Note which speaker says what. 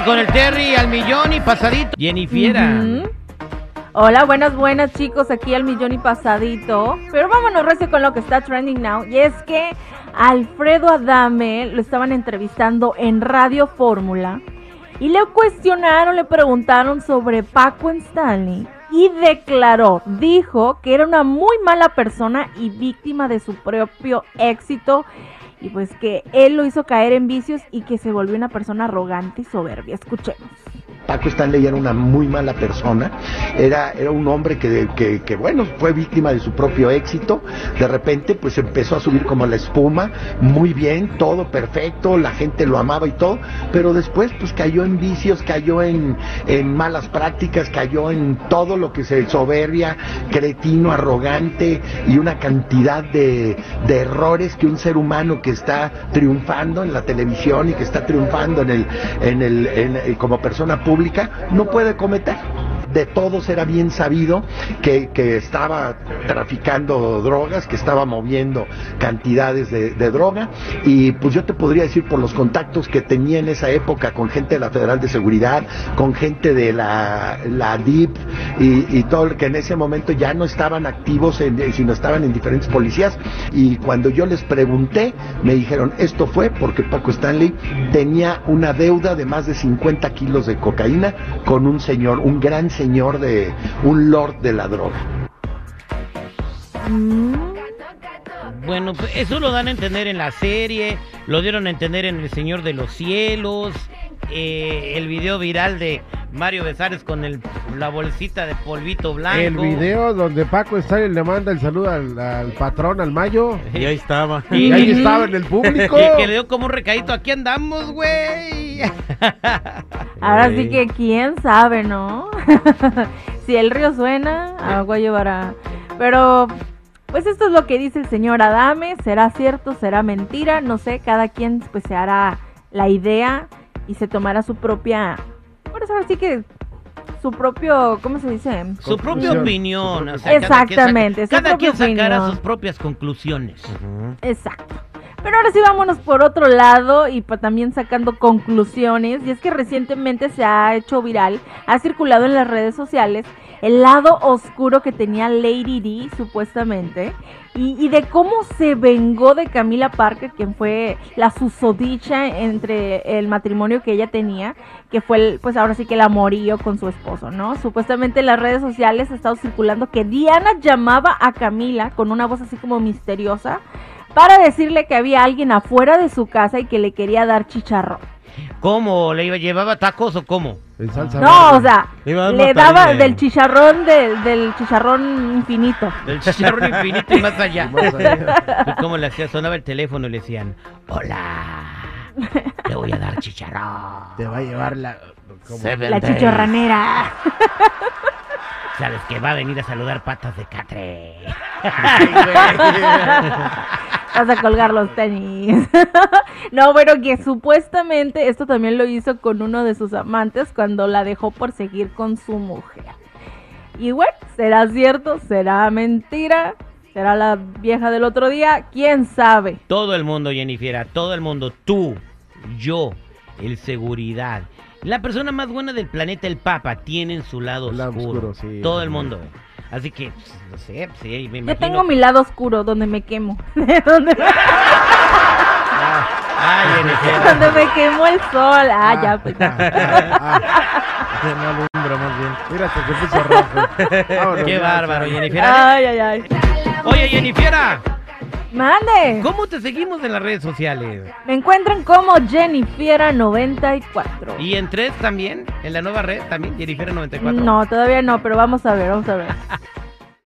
Speaker 1: Con el Terry al millón y pasadito. Jennifiera.
Speaker 2: Ujú. Hola, buenas, buenas chicos, aquí al millón y pasadito. Pero vámonos recio con lo que está trending now. Y es que Alfredo Adame lo estaban entrevistando en Radio Fórmula. Y le cuestionaron, le preguntaron sobre Paco Stanley. Y declaró, dijo que era una muy mala persona y víctima de su propio éxito. Y pues que él lo hizo caer en vicios y que se volvió una persona arrogante y soberbia. Escuchemos.
Speaker 3: Paco Stanley era una muy mala persona, era, era un hombre que, que, bueno, fue víctima de su propio éxito, de repente pues empezó a subir como la espuma, muy bien, todo perfecto, la gente lo amaba y todo, pero después pues cayó en vicios, cayó en, en malas prácticas, cayó en todo lo que se soberbia, cretino, arrogante y una cantidad de, de errores que un ser humano que está triunfando en la televisión y que está triunfando en el, en el, en, como persona pública, no puede cometer. De todos era bien sabido que, que, estaba traficando drogas, que estaba moviendo cantidades de, droga. Y pues yo te podría decir por los contactos que tenía en esa época con gente de la Federal de Seguridad, con gente de la, la DIP y, y todo, que en ese momento ya no estaban activos, en, sino estaban en diferentes policías. Y cuando yo les pregunté, me dijeron, esto fue porque Paco Stanley tenía una deuda de más de 50 kilos de cocaína con un señor, un gran señor de, un lord de la droga.
Speaker 1: Bueno, eso lo dan a entender en la serie, lo dieron a entender en El Señor de los Cielos, eh, el video viral de Mario Besares con el, la bolsita de polvito blanco.
Speaker 4: El video donde Paco Stanley le manda el saludo al, al patrón, al Mayo.
Speaker 5: Y ahí estaba.
Speaker 4: Y, y ahí estaba en el público.
Speaker 1: Y que le dio como un recadito, aquí andamos, güey.
Speaker 2: Ahora sí que quién sabe, ¿no? si el río suena, agua llevará. Pero pues esto es lo que dice el señor Adame, será cierto, será mentira, no sé, cada quien pues se hará la idea y se tomará su propia, por eso ahora sí que su propio, ¿cómo se dice?
Speaker 1: Su propia opinión. O
Speaker 2: sea, Exactamente.
Speaker 1: Cada quien, saca, cada quien sacará sus propias conclusiones.
Speaker 2: Uh -huh. Exacto. Pero ahora sí vámonos por otro lado y también sacando conclusiones. Y es que recientemente se ha hecho viral, ha circulado en las redes sociales el lado oscuro que tenía Lady D, supuestamente, y, de cómo se vengó de Camila Parker, quien fue la susodicha entre el matrimonio que ella tenía, que fue, el, pues ahora sí que el amorío con su esposo, ¿no? Supuestamente en las redes sociales ha estado circulando que Diana llamaba a Camila con una voz así como misteriosa para decirle que había alguien afuera de su casa y que le quería dar chicharrón.
Speaker 1: ¿Cómo? ¿Le iba, llevaba tacos o cómo?
Speaker 2: No, o sea, le daba del chicharrón de, del chicharrón infinito.
Speaker 1: Del chicharrón infinito y más allá. más allá. ¿Cómo le hacía? Sonaba el teléfono y le decían, hola, te voy a dar chicharrón.
Speaker 4: Te va a llevar la...
Speaker 2: La chichorranera.
Speaker 1: Sabes que va a venir a saludar patas de catre.
Speaker 2: Vas a colgar los tenis. no, pero que supuestamente esto también lo hizo con uno de sus amantes cuando la dejó por seguir con su mujer. Y bueno, ¿será cierto? ¿Será mentira? ¿Será la vieja del otro día? ¿Quién sabe?
Speaker 1: Todo el mundo, Jennifer, todo el mundo. Tú, yo, el seguridad. La persona más buena del planeta, el Papa, tienen su lado, oscuro.
Speaker 4: oscuro sí,
Speaker 1: todo el mundo. Así que, pues, no sé, sí, me imagino.
Speaker 2: Yo tengo mi lado oscuro, donde me quemo. donde me...
Speaker 1: Ah, ay.
Speaker 2: Donde me quemó el sol. Ah, ah ya, pues.
Speaker 4: Ah, ah, no alumbra más bien. Mira, se puso rojo.
Speaker 1: Vámonos, Qué bárbaro. Jennifer.
Speaker 2: Ay, ay, ay.
Speaker 1: Oye, Jennifer.
Speaker 2: Mande.
Speaker 1: ¿Cómo te seguimos en las redes sociales?
Speaker 2: Me encuentran como Jennifiera94.
Speaker 1: ¿Y en tres también? ¿En la nueva red también? Jennifiera94.
Speaker 2: No, todavía no, pero vamos a ver, vamos a ver.